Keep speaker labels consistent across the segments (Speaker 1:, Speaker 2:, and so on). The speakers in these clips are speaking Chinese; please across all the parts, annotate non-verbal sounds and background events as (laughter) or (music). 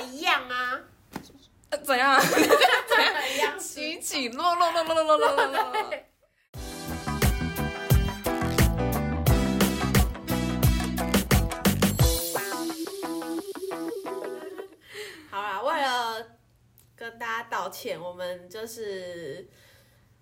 Speaker 1: 一样啊，
Speaker 2: 呃怎样？
Speaker 1: 真的一样
Speaker 2: 起起落落落落落落落落落。
Speaker 1: 好啦，为了跟大家道歉，我们就是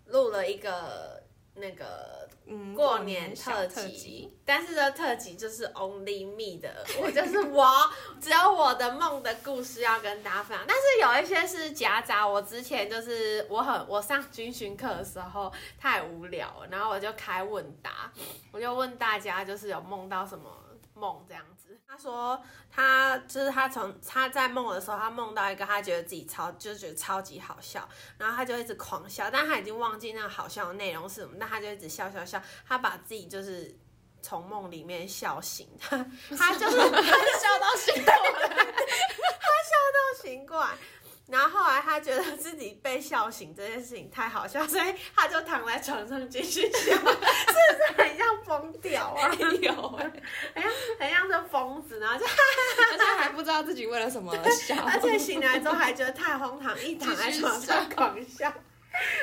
Speaker 1: 录了一个那个
Speaker 2: 嗯
Speaker 1: 过年
Speaker 2: 小
Speaker 1: 特
Speaker 2: 特
Speaker 1: 辑，但是这特辑就是 only me 的，我就是我，(laughs) 只有我的梦的故事要跟大家分享。但是有一些是夹杂，我之前就是 (laughs) 我很我上军训课的时候太无聊了，然后我就开问答，我就问大家就是有梦到什么梦这样子。他说他就是他从他在梦的时候，他梦到一个他觉得自己超就觉得超级好笑，然后他就一直狂笑，但他已经忘记那个好笑的内容是什么，那他就一直笑笑笑，他把自己就是从梦里面笑醒，他 (laughs) 他就是 (laughs) (laughs) 他
Speaker 2: 笑到醒过来，他
Speaker 1: 笑到醒过来。然后后来他觉得自己被笑醒这件事情太好笑，所以他就躺在床上继续笑，是不是很像疯掉啊？
Speaker 2: 有 (laughs) 哎，
Speaker 1: 很像很像是疯子，然后就
Speaker 2: 而且还不知道自己为了什么而笑，(laughs)
Speaker 1: 而且醒来之后还觉得太荒唐，一躺在床上狂笑，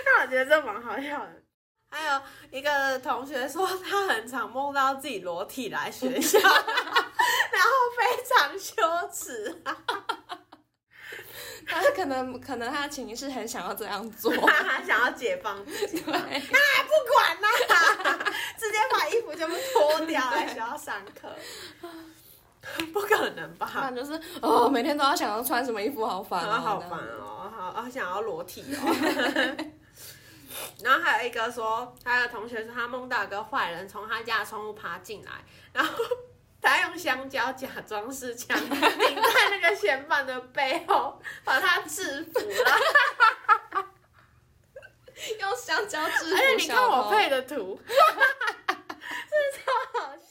Speaker 1: 那我觉得这蛮好笑的。还有一个同学说，他很常梦到自己裸体来学校，(laughs) 然后非常羞耻。
Speaker 2: 他可能可能他的潜意识很想要这样做，
Speaker 1: 他想要解放自己，
Speaker 2: 对，
Speaker 1: 那还不管啦、直接把衣服全部脱掉来学校上课，(laughs) 不可能吧？
Speaker 2: 就是哦，每天都要想要穿什么衣服，好烦哦，
Speaker 1: 好好烦哦，好好想要裸体哦。(laughs) 然后还有一个说，他的同学说他梦到一个坏人从他家的窗户爬进来，然后他用香蕉假装是枪 (laughs) 顶在那个嫌犯的背后，把他制服了。(laughs)
Speaker 2: 用香蕉制服
Speaker 1: 而且你看我配的图，(laughs) 真的超好笑。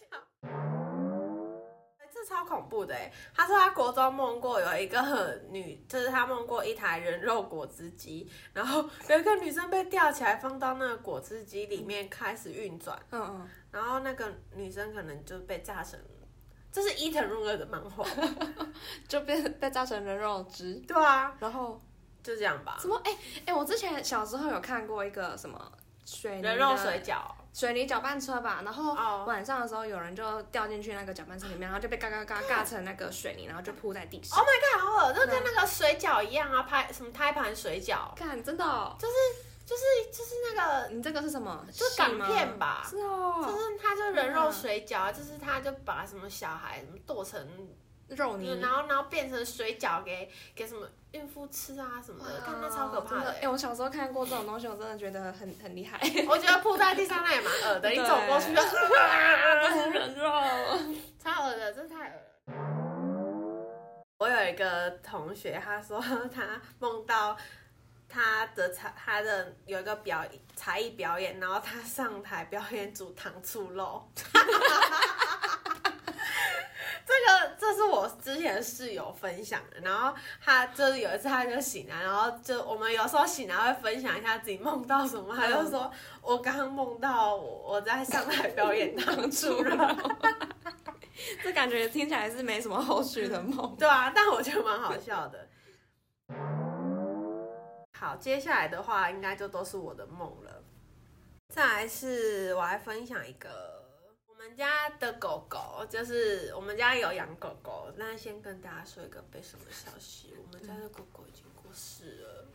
Speaker 1: 这超恐怖的哎！他说他国中梦过有一个女，就是他梦过一台人肉果汁机，然后有一个女生被吊起来放到那个果汁机里面开始运转，
Speaker 2: 嗯嗯，
Speaker 1: 然后那个女生可能就被炸成，这是伊藤润二的漫画，(laughs)
Speaker 2: 就被被炸成人肉汁，
Speaker 1: 对啊，
Speaker 2: 然后
Speaker 1: 就这样吧。
Speaker 2: 什。么？哎、哎、我之前小时候有看过一个什么水泥的
Speaker 1: 人肉水饺，
Speaker 2: 水泥搅拌车吧，然后
Speaker 1: 哦。
Speaker 2: 晚上的时候有人就掉进去那个搅拌车里面，然后就被嘎嘎嘎嘎成那个水泥，然后就铺在地上。
Speaker 1: Oh my god，好恶，就跟那个水饺一样啊，拍什么胎盘水饺，
Speaker 2: 看，真的、哦，
Speaker 1: 就是就是就是那个
Speaker 2: 你这个是什么？
Speaker 1: 就是港片吧
Speaker 2: 是哦，
Speaker 1: 就是他就人肉水饺，就是他就把什么小孩什么剁成，
Speaker 2: 肉泥。
Speaker 1: 然后然后变成水饺给给什么孕妇吃啊什么的，看那超可怕的。
Speaker 2: 哎、我小时候看过这种东西，我真的觉得很很厉害。(laughs)
Speaker 1: 我觉得铺在地上那也蛮恶的，你走过去就
Speaker 2: 这 (laughs) (laughs) 是人肉。
Speaker 1: 超恶的，这太恶了。我有一个同学，他说他梦到他的才他的有一个表才艺表演，然后他上台表演煮糖醋肉。(laughs) 这个这是我之前室友分享的，然后他就是有一次他就醒来，然后就我们有时候醒来会分享一下自己梦到什么，他就说我刚刚梦到我我在上台表演糖醋肉。(laughs)
Speaker 2: 这感觉听起来是没什么后续的梦。(laughs)
Speaker 1: 对啊，但我觉得蛮好笑的。好，接下来的话应该就都是我的梦了。再来是我来分享一个我们家的狗狗，就是我们家有养狗狗，那先跟大家说一个悲伤的消息，我们家的狗狗已经过世了。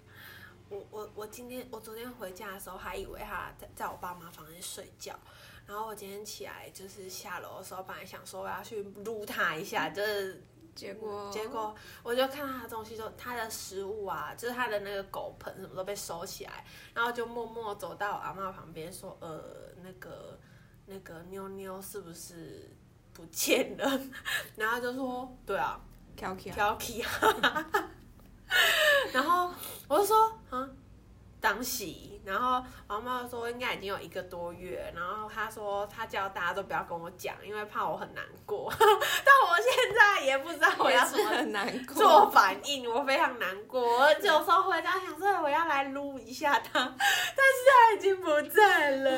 Speaker 1: 我我我今天我昨天回家的时候还以为它在在我爸妈房间睡觉，然后我今天起来就是下楼的时候，本来想说我要去撸它一下，就是
Speaker 2: 结果
Speaker 1: 结果我就看他的东西就，他的食物啊，就是他的那个狗盆什么都被收起来，然后就默默走到我阿妈旁边说，呃，那个那个妞妞是不是不见了？(laughs) 然后就说，对啊，
Speaker 2: 调皮啊，
Speaker 1: 挑剔啊。(laughs) 然后我就说，啊，当喜。然后我阿妈说应该已经有一个多月，然后他说他叫大家都不要跟我讲，因为怕我很难过。(laughs) 但我现在也不知道我
Speaker 2: 我
Speaker 1: 要怎么
Speaker 2: 很难过。
Speaker 1: 做反应，我非常难过。我有时候回家想说我要来撸一下他，但是他已经不在了。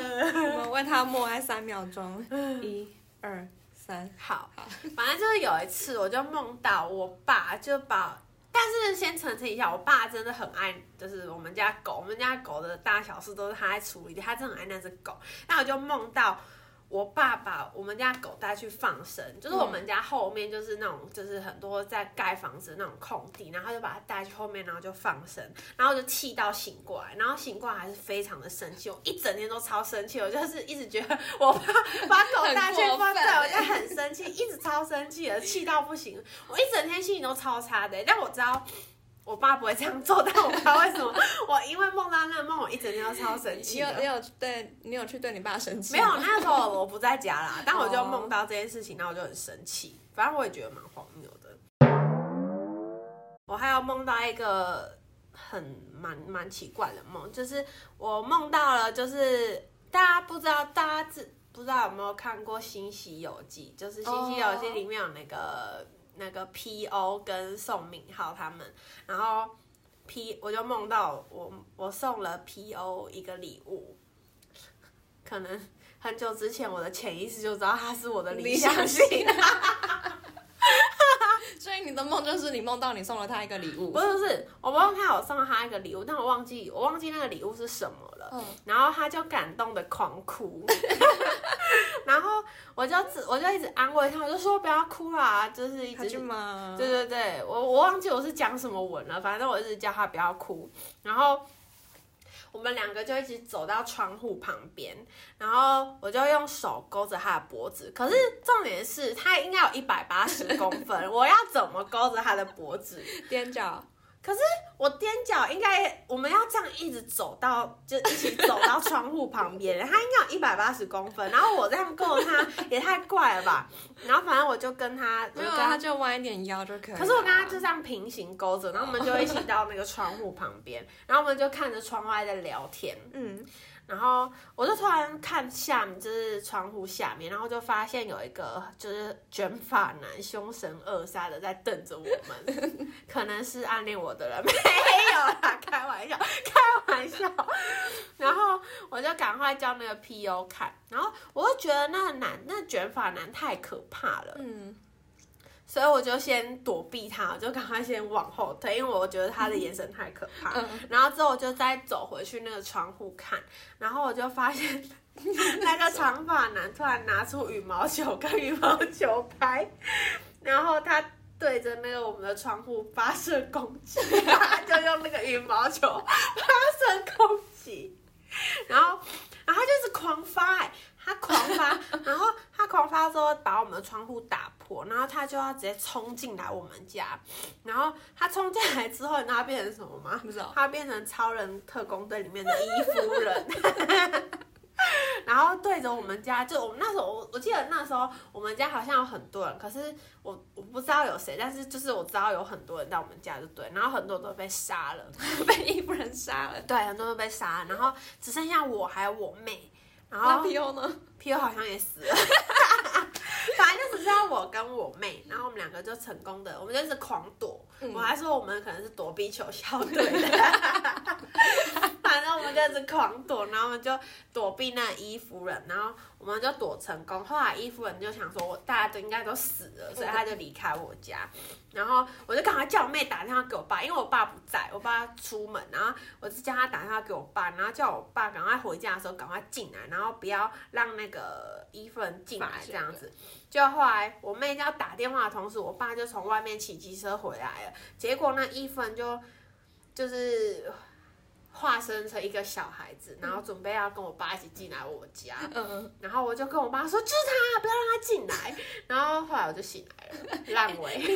Speaker 2: 我们为他默哀三秒钟，一、二、三。
Speaker 1: 好，反正就是有一次，我就梦到我爸就把但是先澄清一下，我爸真的很爱，就是我们家狗，我们家狗的大小事都是他在处理，他真的很爱那只狗。那我就梦到。我爸把我们家狗带去放生，就是我们家后面就是那种就是很多在盖房子那种空地，然后他就把它带去后面，然后就放生，然后就气到醒过来，然后醒过来还是非常的生气，我一整天都超生气，我就是一直觉得我爸把狗带去放生，我就很生气，一直超生气的，气到不行，我一整天心情都超差的，但我知道。我爸不会这样做，但我不知道为什么，我因为梦到那个梦，我一整天都超生气。
Speaker 2: 你有你有对你有去对你爸生气？
Speaker 1: 没有，那时候我不在家啦，但我就梦到这件事情，然后我就很生气。反正我也觉得蛮荒谬的。我还有梦到一个很蛮蛮奇怪的梦，就是我梦到了，就是大家不知道，大家知不知道有没有看过《新西游记》？就是《新西游记》里面有那个。那个 P.O. 跟宋敏浩他们，然后 P 我就梦到我我送了 P.O. 一个礼物，可能很久之前我的潜意识就知道他是我的理想型，(laughs)
Speaker 2: 所以你的梦就是你梦到你送了他一个礼物，
Speaker 1: 不是不是，我梦到我送了他一个礼物，但我忘记我忘记那个礼物是什么了，嗯，然后他就感动的狂哭。(laughs) 然后我就只我就一直安慰他，我就说不要哭啦，就是一直对对对，我我忘记我是讲什么文了，反正我一直叫他不要哭。然后我们两个就一起走到窗户旁边，然后我就用手勾着他的脖子。可是重点是他应该有一百八十公分，(laughs) 我要怎么勾着他的脖子？
Speaker 2: 踮脚。
Speaker 1: 可是我踮脚，应该我们要这样一直走到，就一起走到窗户旁边。他应该有一百八十公分，然后我这样够他也太怪了吧。然后反正我就跟他，
Speaker 2: 没有，他就弯一点腰就可以。
Speaker 1: 可是我跟他就这样平行勾着，然后我们就一起到那个窗户旁边，然后我们就看着窗外在聊天。嗯。然后我就突然看下面，就是窗户下面，然后就发现有一个就是卷发男凶神恶煞的在瞪着我们，(laughs) 可能是暗恋我的人，没有啦，开玩笑，开玩笑。然后我就赶快叫那个 P.O 看，然后我就觉得那个男，那卷发男太可怕了，嗯。所以我就先躲避他，就赶快先往后退，因为我觉得他的眼神太可怕。然后之后我就再走回去那个窗户看，然后我就发现 (laughs) 那个长发男突然拿出羽毛球跟羽毛球拍，然后他对着那个我们的窗户发射攻击，(laughs) 就用那个羽毛球发射攻击，然后然后就是狂发哎。他狂发，然后他狂发之后把我们的窗户打破，然后他就要直接冲进来我们家，然后他冲进来之后，你知道他变成什么吗？
Speaker 2: 不知道。
Speaker 1: 他变成超人特工队里面的伊夫人，(laughs) 然后对着我们家，就我们那时候，我我记得那时候我们家好像有很多人，可是我我不知道有谁，但是就是我知道有很多人到我们家，就对，然后很多都被杀了，(laughs)
Speaker 2: 被伊夫人杀了，
Speaker 1: 对，很多都被杀了，然后只剩下我还有我妹。然
Speaker 2: 后 P.O 呢
Speaker 1: ？P.O 好像也死了，(laughs) 反正就只剩下我跟我妹，然后我们两个就成功的，我们就是狂躲。我还说我们可能是躲避球校队的，(laughs) 反正我们就一直狂躲，然后我们就躲避那伊夫人，然后我们就躲成功。后来伊夫人就想说，我大家都应该都死了，所以他就离开我家。然后我就赶快叫我妹打电话给我爸，因为我爸不在，我爸出门，然后我就叫他打电话给我爸，然后叫我爸赶快回家的时候赶快进来，然后不要让那个伊夫人进来这样子。就后来我妹要打电话的同时，我爸就从外面骑机车回来了。结果那伊夫人就就是化身成一个小孩子，然后准备要跟我爸一起进来我家。嗯然后我就跟我妈说：“就是他，不要让他进来。”然后后来我就醒来了，烂尾。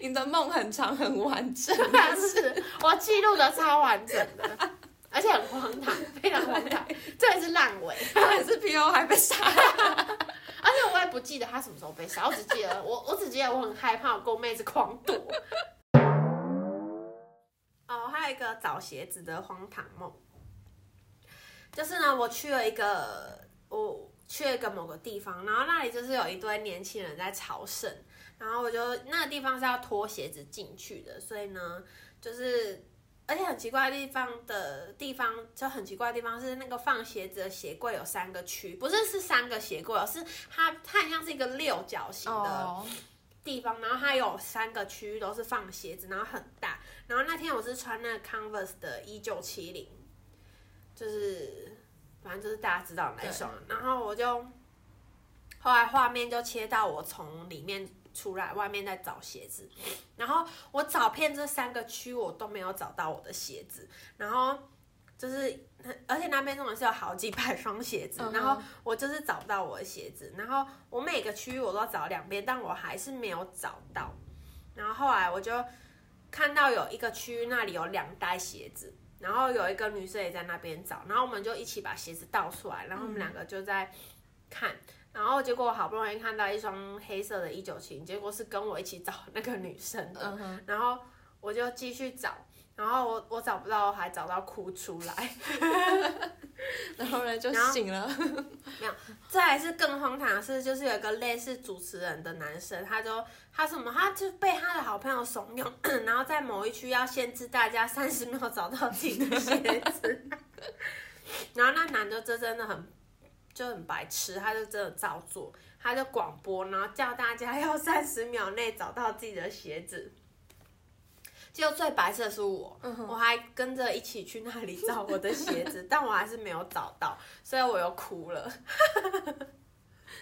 Speaker 2: 你的梦很长很完整，(laughs)
Speaker 1: 但是我记录的超完整的，而且很荒唐，非常荒唐。(laughs) 这也是烂尾，
Speaker 2: 也是 P.O. 还被杀。(laughs)
Speaker 1: 而且我也不记得他什么时候被杀，我只记得我，我只记得我很害怕，我跟我妹子狂躲。个找鞋子的荒唐梦，就是呢，我去了一个，我去了一个某个地方，然后那里就是有一堆年轻人在朝圣，然后我就那个地方是要脱鞋子进去的，所以呢，就是。而且很奇怪的地方的地方，就很奇怪的地方是那个放鞋子的鞋柜有三个区，不是是三个鞋柜，是它它很像是一个六角形的地方，然后它有三个区域都是放鞋子，然后很大。然后那天我是穿那个 Converse 的一九七零，就是反正就是大家知道那一双。然后我就后来画面就切到我从里面出来，外面在找鞋子。然后我找遍这三个区，我都没有找到我的鞋子。然后就是，而且那边真的是有好几百双鞋子，
Speaker 2: 嗯
Speaker 1: 然后我就是找不到我的鞋子。然后我每个区域我都找两遍，但我还是没有找到。然后后来我就看到有一个区域那里有两袋鞋子，然后有一个女生也在那边找，然后我们就一起把鞋子倒出来，然后我们两个就在看。然后结果我好不容易看到一双黑色的一九七，结果是跟我一起找那个女生的，然后我就继续找，然后我我找不到，我还找到哭出来。(laughs)
Speaker 2: 然后呢就醒了。
Speaker 1: 没有，再来是更荒唐的是，就是有一个类似主持人的男生，他就他什么，他就被他的好朋友怂恿，(clears throat) 然后在某一区要限制大家三十秒找到自己的鞋子，(laughs) 然后那男的就真的很就很白痴，他就真的照做，他就广播，然后叫大家要三十秒内找到自己的鞋子。结果最白色的是我，我还跟着一起去那里找我的鞋子，(laughs) 但我还是没有找到，所以我又哭了。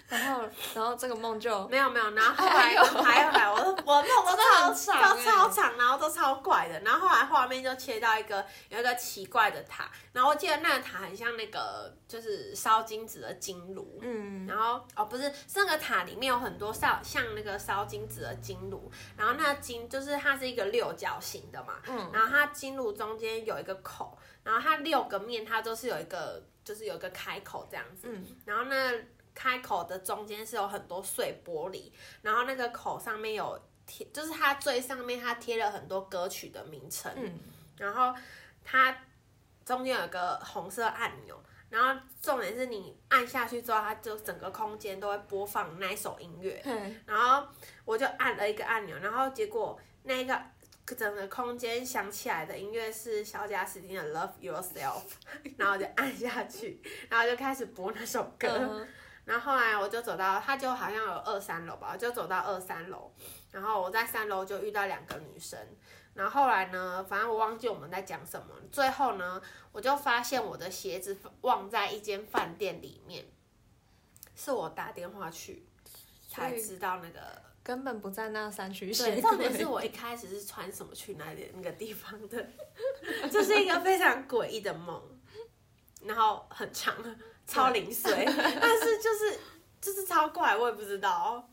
Speaker 2: 然后然后这个梦就
Speaker 1: 没有没有，然后后来
Speaker 2: 还有
Speaker 1: 还有还有，我我梦都超
Speaker 2: 长
Speaker 1: 超长，然后都超怪的，然后后来画面就切到一个有一个奇怪的塔，然后我记得那个塔很像那个就是烧金子的金炉，
Speaker 2: 嗯。
Speaker 1: 然后哦不是，是那个塔里面有很多烧像那个烧金子的金炉，然后那个金就是它是一个六角形的嘛，
Speaker 2: 嗯
Speaker 1: 然后它金炉中间有一个口，然后它六个面它都是有一个就是有一个开口这样子，
Speaker 2: 嗯。
Speaker 1: 然后那开口的中间是有很多碎玻璃，然后那个口上面有贴，就是它最上面它贴了很多歌曲的名称，
Speaker 2: 嗯。
Speaker 1: 然后它中间有一个红色按钮，然后重点是你按下去之后，它就整个空间都会播放那一首音乐，
Speaker 2: 嗯
Speaker 1: 然后我就按了一个按钮，然后结果那个整个空间响起来的音乐是小贾斯汀的《Love Yourself》，(laughs) 然后我就按下去，然后就开始播那首歌。
Speaker 2: 嗯
Speaker 1: 然后后来我就走到，他就好像有二三楼吧，我就走到二三楼，然后我在三楼就遇到两个女生，然后后来呢，反正我忘记我们在讲什么，最后呢，我就发现我的鞋子忘在一间饭店里面，是我打电话去才知道那个。
Speaker 2: 根本不在那三区
Speaker 1: 对，
Speaker 2: 鞋
Speaker 1: 重点是我一开始是穿什么去那里那个地方的，(laughs) 这是一个非常诡异的梦，然后很长，超零碎，(laughs) 但是就是就是超怪，我也不知道。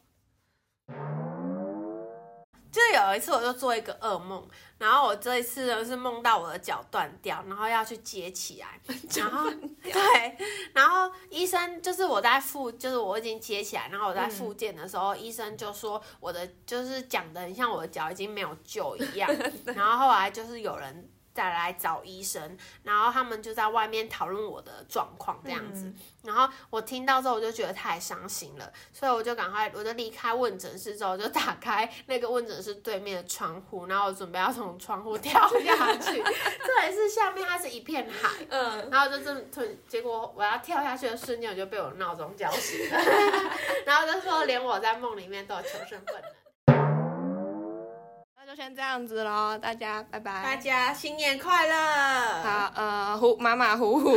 Speaker 1: 就有一次，我就做一个噩梦，然后我这一次呢是梦到我的脚断掉，然后要去接起来，(laughs) 然后对，然后医生就是我在复，就是我已经接起来，然后我在复健的时候，医生就说我的就是讲的很像我的脚已经没有救一样，(laughs) 然后后来就是有人再来找医生，然后他们就在外面讨论我的状况这样子，然后我听到之后我就觉得太伤心了，所以我就赶快我就离开问诊室之后，就打开那个问诊室对面的窗户，然后我准备要从窗户跳下去，这也是下面它是一片海，
Speaker 2: 嗯，
Speaker 1: 然后就这么突，结果我要跳下去的瞬间，我就被我闹钟叫醒了，(laughs) 然后就说连我在梦里面都有求生本能。
Speaker 2: 先这样子喽，大家拜拜。
Speaker 1: 大家新年快乐！
Speaker 2: 好，呃，虎马马虎虎，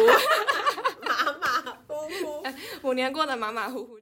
Speaker 1: 马马虎虎。(laughs)
Speaker 2: 虎 (laughs) 年过得马马虎虎。